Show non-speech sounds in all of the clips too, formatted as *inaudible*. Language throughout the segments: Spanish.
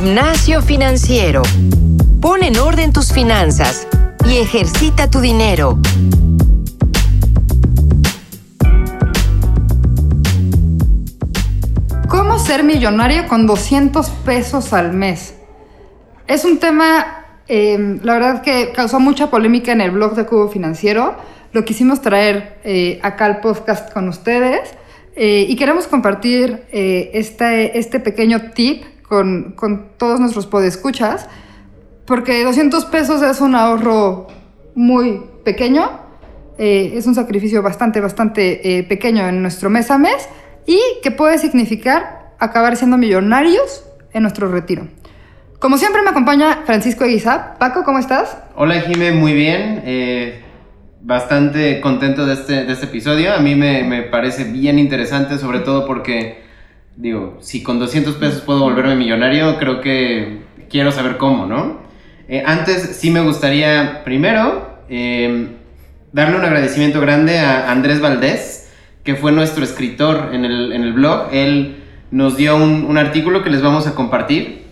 Gimnasio financiero. Pon en orden tus finanzas y ejercita tu dinero. ¿Cómo ser millonario con 200 pesos al mes? Es un tema, eh, la verdad que causó mucha polémica en el blog de Cubo Financiero. Lo quisimos traer eh, acá al podcast con ustedes eh, y queremos compartir este, este pequeño tip con, todos nuestros podescuchas, porque 200 pesos es un ahorro muy pequeño, es un sacrificio bastante, bastante pequeño en nuestro mes a mes y que puede significar acabar siendo millonarios en nuestro retiro. Como siempre me acompaña Francisco Eguizá. Paco, ¿cómo estás? Hola Jime, muy bien. Eh, bastante contento de este, de este episodio. A mí me, me, parece bien interesante, sobre todo porque, digo, si con 200 pesos puedo volverme millonario, creo que quiero saber cómo, ¿no? Eh, antes sí me gustaría, primero, eh, darle un agradecimiento grande a Andrés Valdés, que fue nuestro escritor en el, en el blog. Él nos dio un, un artículo que les vamos a compartir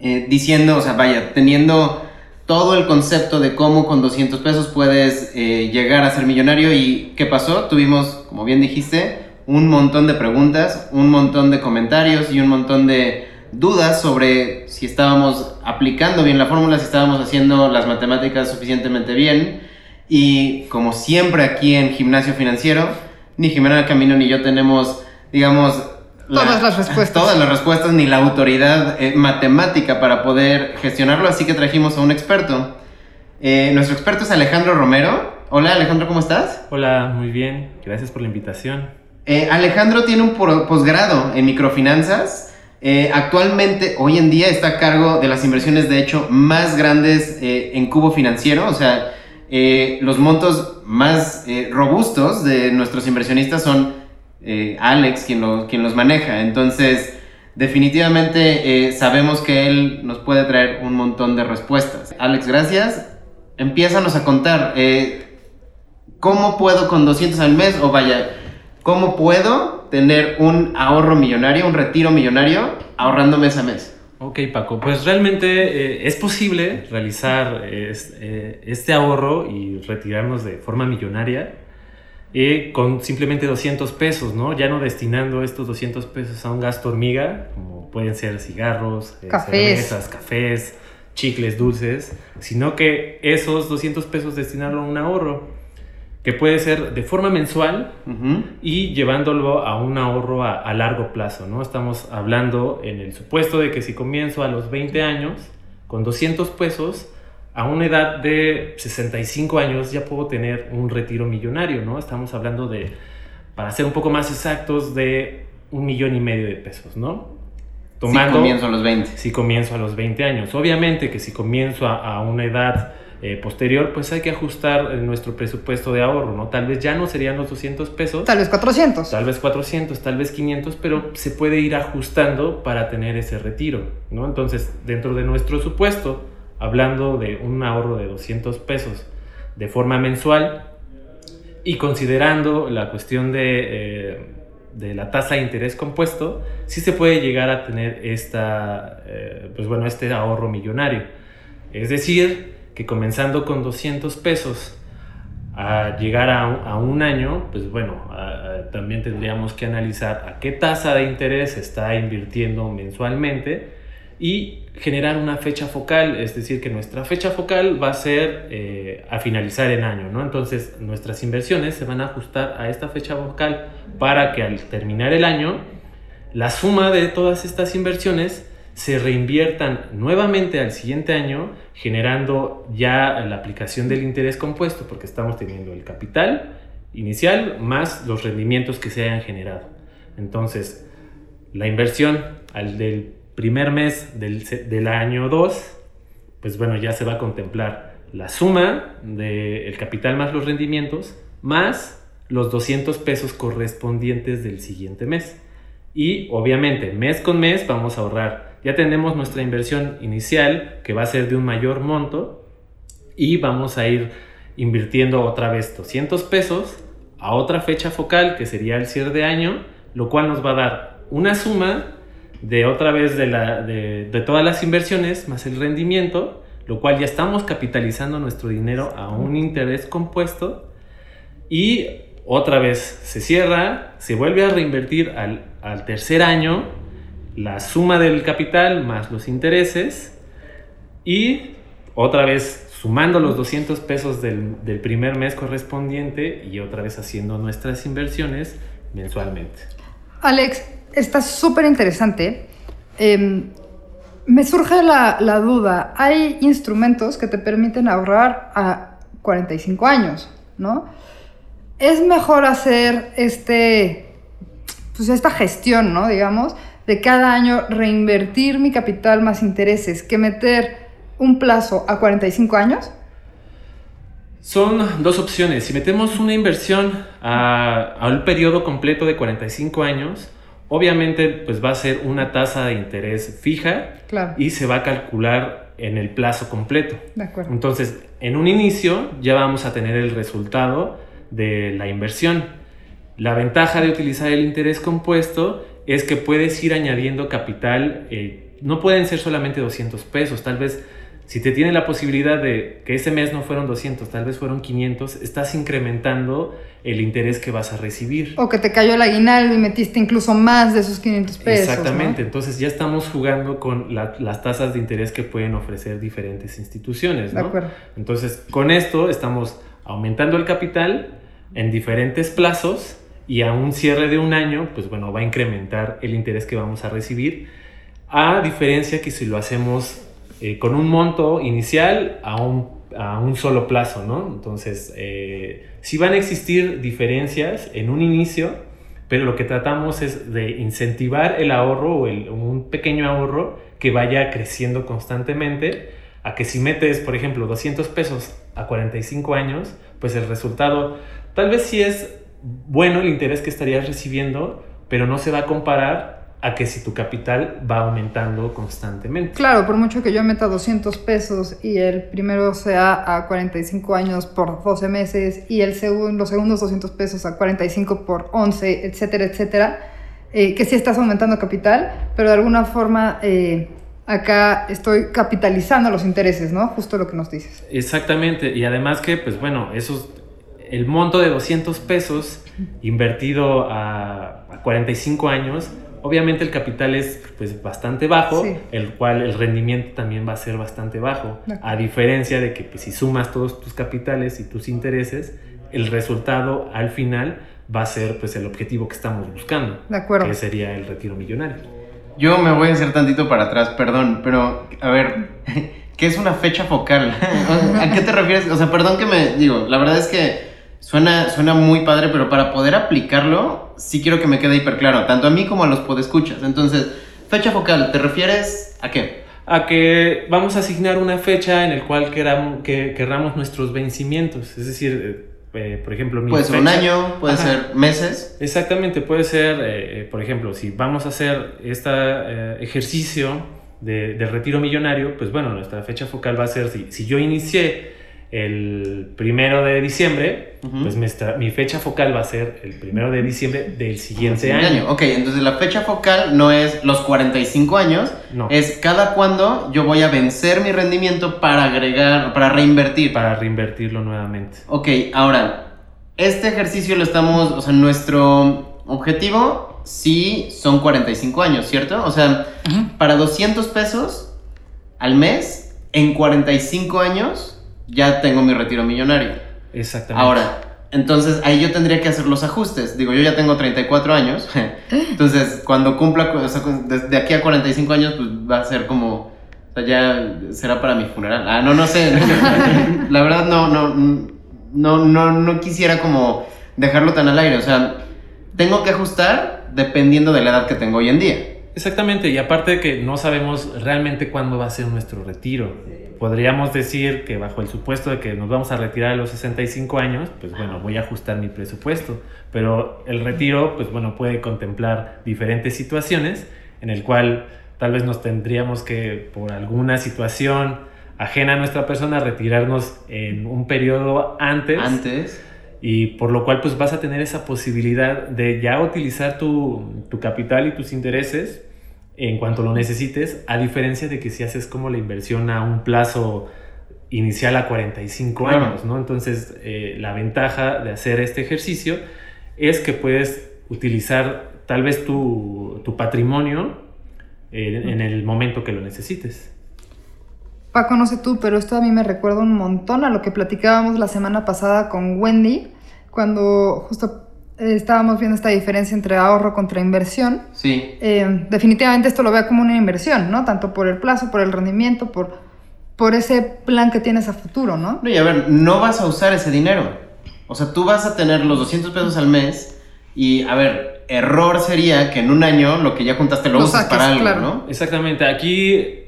eh, diciendo, o sea, vaya, teniendo todo el concepto de cómo con 200 pesos puedes eh, llegar a ser millonario y qué pasó. Tuvimos, como bien dijiste, un montón de preguntas, un montón de comentarios y un montón de dudas sobre si estábamos aplicando bien la fórmula, si estábamos haciendo las matemáticas suficientemente bien. Y como siempre aquí en Gimnasio Financiero, ni Jimena Camino ni yo tenemos, digamos, todas las respuestas. Todas las respuestas, ni la autoridad eh, matemática para poder gestionarlo, así que trajimos a un experto. Eh, nuestro experto es Alejandro Romero. Hola Alejandro, ¿cómo estás? Hola, muy bien, gracias por la invitación. Eh, Alejandro tiene un posgrado en microfinanzas. actualmente, hoy en día, está a cargo de las inversiones, de hecho, más grandes en cubo financiero. O sea, los montos más robustos de nuestros inversionistas son eh, Alex quien, los maneja. Entonces, definitivamente eh, sabemos que él nos puede traer un montón de respuestas. Alex, gracias. Empiézanos a contar, eh, ¿cómo puedo con 200 al mes? O vaya, ¿cómo puedo tener un ahorro millonario, un retiro millonario, ahorrando mes a mes? Ok, Paco, pues realmente es posible realizar este ahorro y retirarnos de forma millonaria con simplemente 200 pesos, ¿no? Ya no destinando estos 200 pesos a un gasto hormiga, como pueden ser cigarros, eh, cafés. cervezas, cafés, chicles, dulces, sino que esos 200 pesos destinarlo a un ahorro, que puede ser de forma mensual y llevándolo a un ahorro a, a, largo plazo, ¿no? Estamos hablando en el supuesto de que si comienzo a los 20 años, con 200 pesos, a una edad de 65 años ya puedo tener un retiro millonario, ¿no? Estamos hablando de, para ser un poco más exactos, de un millón y medio de pesos, ¿no? Tomando, si comienzo a los 20. Si comienzo a los 20 años. Obviamente que si comienzo a, una edad eh, posterior, pues hay que ajustar nuestro presupuesto de ahorro, ¿no? Tal vez ya no serían los 200 pesos. Tal vez 400. Tal vez 400, tal vez 500, pero se puede ir ajustando para tener ese retiro, ¿no? Entonces, dentro de nuestro supuesto, hablando de un ahorro de 200 pesos de forma mensual y considerando la cuestión de, eh, de la tasa de interés compuesto, sí se puede llegar a tener esta, eh, pues bueno, este ahorro millonario. Es decir, que comenzando con 200 pesos a llegar a, un año, pues bueno, también tendríamos que analizar a qué tasa de interés está invirtiendo mensualmente y generar una fecha focal, es decir, que nuestra fecha focal va a ser eh, a finalizar el año, ¿no? Entonces nuestras inversiones se van a ajustar a esta fecha focal para que al terminar el año, la suma de todas estas inversiones se reinviertan nuevamente al siguiente año, generando ya la aplicación del interés compuesto, porque estamos teniendo el capital inicial más los rendimientos que se hayan generado. Entonces, la inversión al del primer mes del, del año 2, pues bueno, ya se va a contemplar la suma del capital más los rendimientos, más los 200 pesos correspondientes del siguiente mes. Y obviamente, mes con mes vamos a ahorrar. Ya tenemos nuestra inversión inicial, que va a ser de un mayor monto, y vamos a ir invirtiendo otra vez 200 pesos a otra fecha focal, que sería el cierre de año, lo cual nos va a dar una suma de otra vez de, la, de, de todas las inversiones más el rendimiento, lo cual ya estamos capitalizando nuestro dinero a un interés compuesto y otra vez se cierra, se vuelve a reinvertir al, al tercer año la suma del capital más los intereses y otra vez sumando los 200 pesos del, primer mes correspondiente y otra vez haciendo nuestras inversiones mensualmente. Alex, está súper interesante. Em, me surge la, la duda, hay instrumentos que te permiten ahorrar a 45 años, ¿no? Es mejor hacer este, pues esta gestión, ¿no? Digamos, de cada año reinvertir mi capital más intereses que meter un plazo a 45 años. Son dos opciones. Si metemos una inversión a, a un periodo completo de 45 años, obviamente pues va a ser una tasa de interés fija Claro. y se va a calcular en el plazo completo. De acuerdo. Entonces, en un inicio ya vamos a tener el resultado de la inversión. La ventaja de utilizar el interés compuesto es que puedes ir añadiendo capital. eh, no pueden ser solamente 200 pesos. Tal vez, si te tiene la posibilidad de que ese mes no fueron 200, tal vez fueron 500, estás incrementando el interés que vas a recibir. O que te cayó el aguinaldo y metiste incluso más de esos 500 pesos. ¿no? Exactamente, entonces ya estamos jugando con la- las tasas de interés que pueden ofrecer diferentes instituciones. De acuerdo. Entonces, con esto estamos aumentando el capital en diferentes plazos y a un cierre de un año, pues bueno, va a incrementar el interés que vamos a recibir, a diferencia que si lo hacemos eh, con un monto inicial a un, a un solo plazo, ¿no? Entonces, eh, sí van a existir diferencias en un inicio, pero lo que tratamos es de incentivar el ahorro o el- un pequeño ahorro que vaya creciendo constantemente a que si metes, por ejemplo, 200 pesos a 45 años, pues el resultado tal vez sí es bueno el interés que estarías recibiendo, pero no se va a comparar a que si tu capital va aumentando constantemente. Claro, por mucho que yo meta 200 pesos y el primero sea a 45 años por 12 meses y el segundo, los segundos 200 pesos a 45 por 11, etcétera, etcétera, eh, que sí estás aumentando capital, pero de alguna forma eh, acá estoy capitalizando los intereses, ¿no? Justo lo que nos dices. Exactamente, y además que, pues bueno, esos, el monto de 200 pesos invertido a, a 45 años, obviamente el capital es pues bastante bajo, Sí. el cual el rendimiento también va a ser bastante bajo, a diferencia de que pues, si sumas todos tus capitales y tus intereses, el resultado al final va a ser pues el objetivo que estamos buscando, De acuerdo. que sería el retiro millonario. Yo me voy a hacer tantito para atrás, perdón, pero a ver, *laughs* ¿qué es una fecha focal? *laughs* ¿A qué te refieres? O sea, perdón que me digo, la verdad es que suena, suena muy padre, pero para poder aplicarlo, sí quiero que me quede hiper claro, tanto a mí como a los podescuchas. Entonces, fecha focal, ¿te refieres a qué? a que vamos a asignar una fecha en el cual queramos, que querramos nuestros vencimientos. Es decir, eh, eh, por ejemplo, mi Puede ser un fecha- año, puede Ajá. ser meses. Exactamente, puede ser, eh, por ejemplo, si vamos a hacer este ejercicio de, de retiro millonario, pues bueno, nuestra fecha focal va a ser, si, si yo inicié el primero de diciembre, Ujú. pues nuestra- mi fecha focal va a ser el primero de diciembre del siguiente Siguiente año. Ok, entonces la fecha focal no es los 45 años, No. es cada cuándo yo voy a vencer mi rendimiento para agregar, para reinvertir. Para reinvertirlo nuevamente. Ok, ahora, este ejercicio lo estamos, o sea, nuestro objetivo sí son 45 años, ¿cierto? O sea, para 200 pesos al mes, en 45 años, ya tengo mi retiro millonario. Exactamente. Ahora, entonces ahí yo tendría que hacer los ajustes. Digo, yo ya tengo 34 años. *laughs* Entonces, cuando cumpla, o sea, desde aquí a 45 años, pues va a ser como, o sea, ya será para mi funeral. Ah, no, no sé. *laughs* La verdad no, no, no, no, no quisiera como dejarlo tan al aire. O sea, tengo que ajustar dependiendo de la edad que tengo hoy en día. Exactamente, y aparte de que no sabemos realmente cuándo va a ser nuestro retiro. Podríamos decir que bajo el supuesto de que nos vamos a retirar a los 65 años, pues bueno, voy a ajustar mi presupuesto. Pero el retiro, pues bueno, puede contemplar diferentes situaciones en el cual tal vez nos tendríamos que, por alguna situación ajena a nuestra persona, retirarnos en un periodo antes. Antes. Y por lo cual pues vas a tener esa posibilidad de ya utilizar tu, tu capital y tus intereses en cuanto lo necesites, a diferencia de que si haces como la inversión a un plazo inicial a 45 Claro. años, ¿no? Entonces, eh, la ventaja de hacer este ejercicio es que puedes utilizar tal vez tu, tu patrimonio eh, en el momento que lo necesites. Paco, no sé tú, pero esto a mí me recuerda un montón a lo que platicábamos la semana pasada con Wendy, cuando justo eh, estábamos viendo esta diferencia entre ahorro contra inversión. Sí. Eh, definitivamente esto lo veo como una inversión, ¿no? Tanto por el plazo, por el rendimiento, por, por ese plan que tienes a futuro, ¿no? No, y a ver, no vas a usar ese dinero. O sea, tú vas a tener los 200 pesos al mes y, a ver, error sería que en un año lo que ya juntaste lo, Lo uses saques, para algo, claro. ¿no? Exactamente, aquí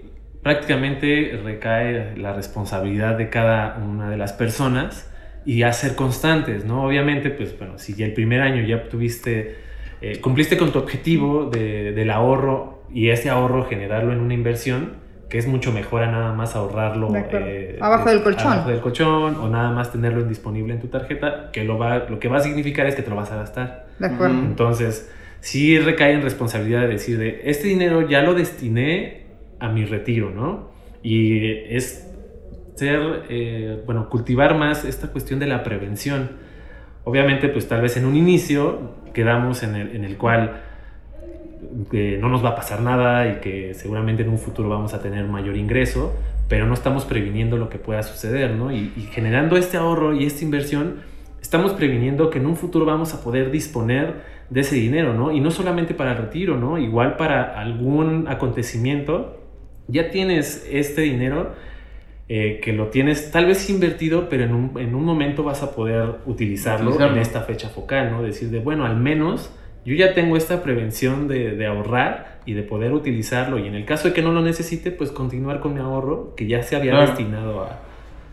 prácticamente recae la responsabilidad de cada una de las personas y a ser constantes, ¿no? Obviamente, pues bueno, si ya el primer año ya tuviste, eh, cumpliste con tu objetivo de- del ahorro y ese ahorro generarlo en una inversión, que es mucho mejor a nada más ahorrarlo De eh, Abajo del colchón. abajo del colchón o nada más tenerlo disponible en tu tarjeta, que lo, va, lo que va a significar es que te lo vas a gastar. De acuerdo. Entonces, sí recae en responsabilidad de decir, de, este dinero ya lo destiné a mi retiro, ¿no? Y es ser, eh, bueno, cultivar más esta cuestión de la prevención. Obviamente, pues tal vez en un inicio quedamos en el, en el cual que no nos va a pasar nada y que seguramente en un futuro vamos a tener mayor ingreso, pero no estamos previniendo lo que pueda suceder, ¿no? Y generando este ahorro y esta inversión, estamos previniendo que en un futuro vamos a poder disponer de ese dinero, ¿no? Y no solamente para el retiro, ¿no? Igual para algún acontecimiento, ya tienes este dinero eh, que lo tienes tal vez invertido, pero en un, en un momento vas a poder utilizarlo, Utilizarlo. en esta fecha focal, ¿no? Decir de, bueno, al menos yo ya tengo esta prevención de, de ahorrar y de poder utilizarlo y en el caso de que no lo necesite, pues continuar con mi ahorro que ya se había Claro. destinado a...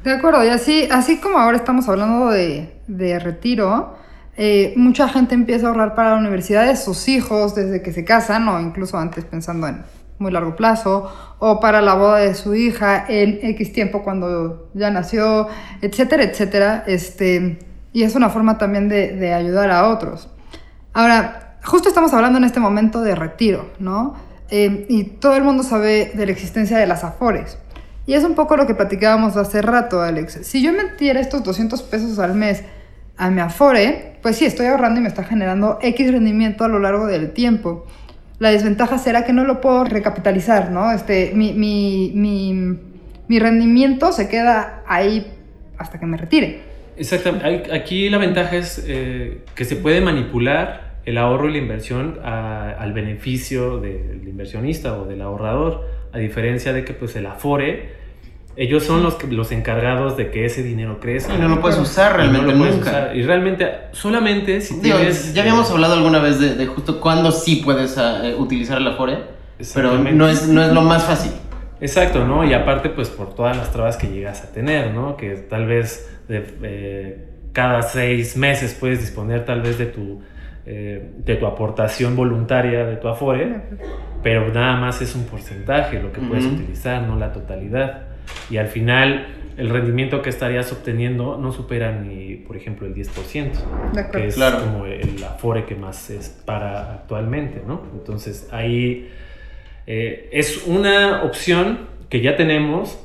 De acuerdo, y así, así como ahora estamos hablando de, de retiro, eh, mucha gente empieza a ahorrar para la universidad de sus hijos desde que se casan o incluso antes pensando en muy largo plazo, o para la boda de su hija en X tiempo cuando ya nació, etcétera, etcétera. Este, y es una forma también de, de ayudar a otros. Ahora, justo estamos hablando en este momento de retiro, ¿no? Eh, y todo el mundo sabe de la existencia de las afores. Y es un poco lo que platicábamos hace rato, Alex. Si yo metiera estos 200 pesos al mes a mi afore, pues sí, estoy ahorrando y me está generando X rendimiento a lo largo del tiempo. La desventaja será que no lo puedo recapitalizar, ¿no? Este, mi, mi, mi, mi rendimiento se queda ahí hasta que me retire. Exactamente. Aquí la ventaja es eh, que se puede manipular el ahorro y la inversión al beneficio del inversionista o del ahorrador, a diferencia de que pues el Afore, ellos son los, que- los encargados de que ese dinero crezca. Y no lo puedes usar Y no realmente lo puedes nunca. usar. Y realmente, solamente si Digo, tienes... ya habíamos eh, hablado alguna vez de, de justo cuándo sí puedes ah, eh, utilizar el Afore, pero no es, no es lo más fácil. Exacto, ¿no? Y aparte, pues por todas las trabas que llegas a tener, ¿no? Que tal vez de, eh, cada seis meses puedes disponer tal vez de tu, eh, de tu aportación voluntaria de tu Afore, pero nada más es un porcentaje lo que puedes utilizar, no la totalidad. Y al final, el rendimiento que estarías obteniendo no supera ni, por ejemplo, el 10%, De acuerdo. que es Claro. como el Afore que más es para actualmente, ¿no? Entonces ahí eh, es una opción que ya tenemos,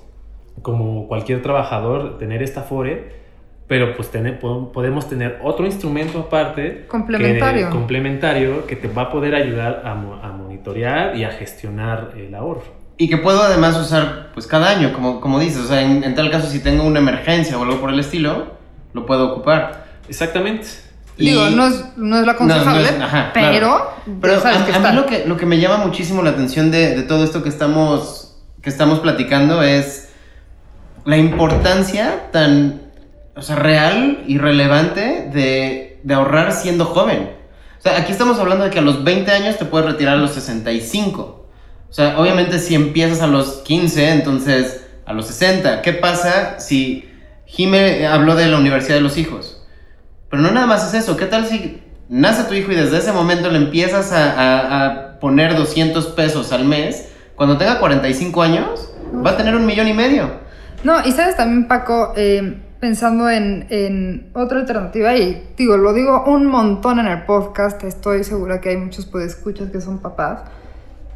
como cualquier trabajador, tener esta Afore, pero pues tener- po- podemos tener otro instrumento aparte. Complementario. Que, complementario que te va a poder ayudar a, a monitorear y a gestionar el ahorro. Y que puedo además usar pues cada año, como, como dices. O sea, en, en tal caso, si tengo una emergencia o algo por el estilo, lo puedo ocupar. Exactamente. Digo, no es, no es lo aconsejable, No, no es- ajá, pero, claro. Pero ya sabes a, que a mí lo que, lo que me llama muchísimo la atención de, de todo esto que estamos, que estamos platicando es la importancia tan o sea, real y relevante de, de ahorrar siendo joven. O sea, aquí estamos hablando de que a los 20 años te puedes retirar a los 65. O sea, obviamente si empiezas a los 15, entonces a los 60. ¿Qué pasa si Jime habló de la Universidad de los Hijos? Pero no nada más es eso. ¿Qué tal si nace tu hijo y desde ese momento le empiezas a, a- poner 200 pesos al mes? Cuando tenga 45 años, va a tener un millón y medio. No, y sabes también, Paco, eh, pensando en, en otra alternativa, y digo, lo digo un montón en el podcast, estoy segura que hay muchos podescuchas que son papás.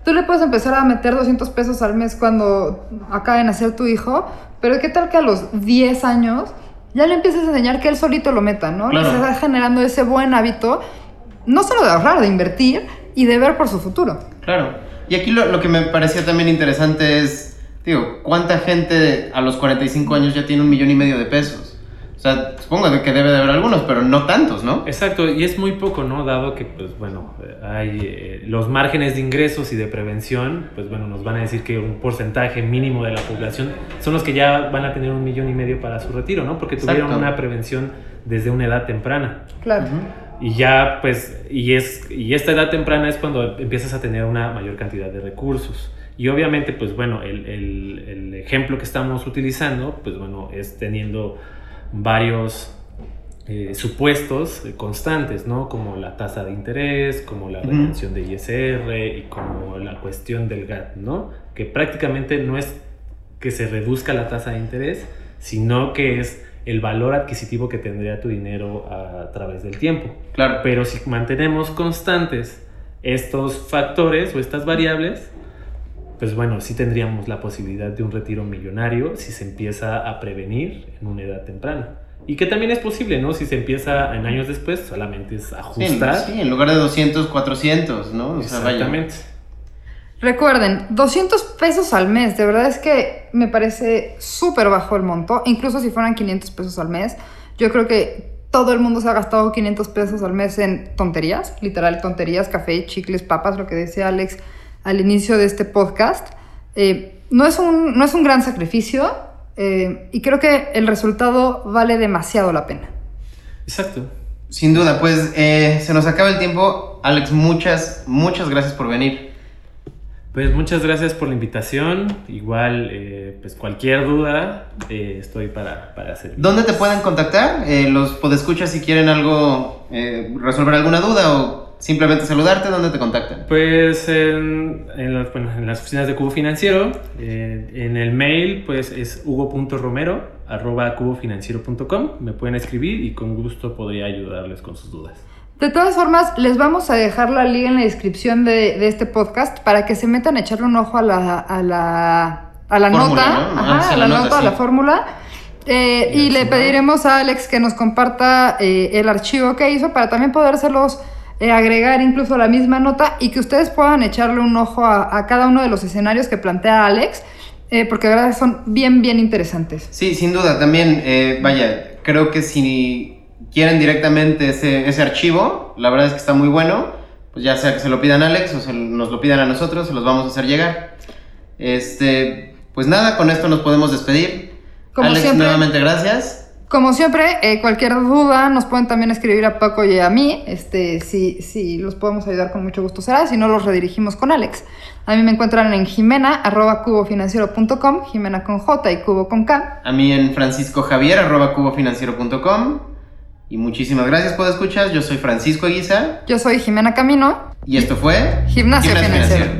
Tú le puedes empezar a meter 200 pesos al mes cuando acaba de nacer tu hijo, pero ¿qué tal que a los 10 años ya le empieces a enseñar que él solito lo meta, ¿no? Claro. Se va generando ese buen hábito, no solo de ahorrar, de invertir y de ver por su futuro. Claro. Y aquí lo, lo que me parecía también interesante es, digo, ¿cuánta gente a los 45 años ya tiene un millón y medio de pesos? O sea, supongo que debe de haber algunos, pero no tantos, ¿no? Exacto, y es muy poco, ¿no? Dado que, pues bueno, hay eh, los márgenes de ingresos y de prevención, pues bueno, nos van a decir que un porcentaje mínimo de la población son los que ya van a tener un millón y medio para su retiro, ¿no? Porque tuvieron Exacto. una prevención desde una edad temprana. Claro. Y ya, pues, y, es, y esta edad temprana es cuando empiezas a tener una mayor cantidad de recursos. Y obviamente, pues bueno, el, el- el ejemplo que estamos utilizando, pues bueno, es teniendo varios eh, supuestos constantes, ¿no? Como la tasa de interés, como la retención de ISR y como la cuestión del GAT, ¿no? Que prácticamente no es que se reduzca la tasa de interés, sino que es el valor adquisitivo que tendría tu dinero a través del tiempo. Claro. Pero si mantenemos constantes estos factores o estas variables, pues bueno, sí tendríamos la posibilidad de un retiro millonario si se empieza a prevenir en una edad temprana. Y que también es posible, ¿no? Si se empieza en años después, solamente es Sí, ajustar. sí, en lugar de 200, 400, ¿no? O sea. Exactamente. Recuerden, 200 pesos al mes, de verdad es que me parece súper bajo el monto, incluso si fueran 500 pesos al mes, yo creo que todo el mundo se ha gastado 500 pesos al mes en tonterías, literal tonterías, café, chicles, papas, lo que decía Alex al inicio de este podcast. Eh, no, es un, no es un gran sacrificio eh, y creo que el resultado vale demasiado la pena. Exacto. Sin duda, pues eh, se nos acaba el tiempo. Alex, muchas, muchas gracias por venir. Pues muchas gracias por la invitación. Igual, eh, pues cualquier duda, eh, estoy para, para servir. ¿Dónde te pueden contactar? Eh, los podescuchas si quieren algo, eh, resolver alguna duda o simplemente saludarte, ¿dónde te contactan? Pues en, en las, bueno, en las oficinas de Cubo Financiero, eh, en el mail pues es hugo.romero arroba cubofinanciero.com, me pueden escribir y con gusto podría ayudarles con sus dudas. De todas formas, les vamos a dejar la liga en la descripción de, de este podcast para que se metan a echarle un ojo a la, a la, a la Fórmula, nota, ¿no? ajá, Ah, sí, a la, la nota, nota, a la fórmula. Eh, y Y le pediremos a Alex que nos comparta eh, el archivo que hizo para también podérselos eh, agregar incluso la misma nota y que ustedes puedan echarle un ojo a, a cada uno de los escenarios que plantea Alex, eh, porque de verdad son bien, bien interesantes. Sí, sin duda, también, eh, vaya, creo que si quieren directamente ese, ese archivo, la verdad es que está muy bueno, pues ya sea que se lo pidan a Alex o se, nos lo pidan a nosotros, se los vamos a hacer llegar. Este, pues nada, con esto nos podemos despedir. Como Alex, siempre. nuevamente gracias. Como siempre, eh, cualquier duda nos pueden también escribir a Paco y a mí. Este, si, si los podemos ayudar con mucho gusto será, si no los redirigimos con Alex. A mí me encuentran en jimena arroba cubofinanciero.com, Jimena con J y cubo con K. A mí en francisco javier arroba cubofinanciero.com. Y muchísimas gracias por escuchar. Yo soy Francisco Aguiza Yo soy Jimena Camino. y esto fue Gimnasio Financiero.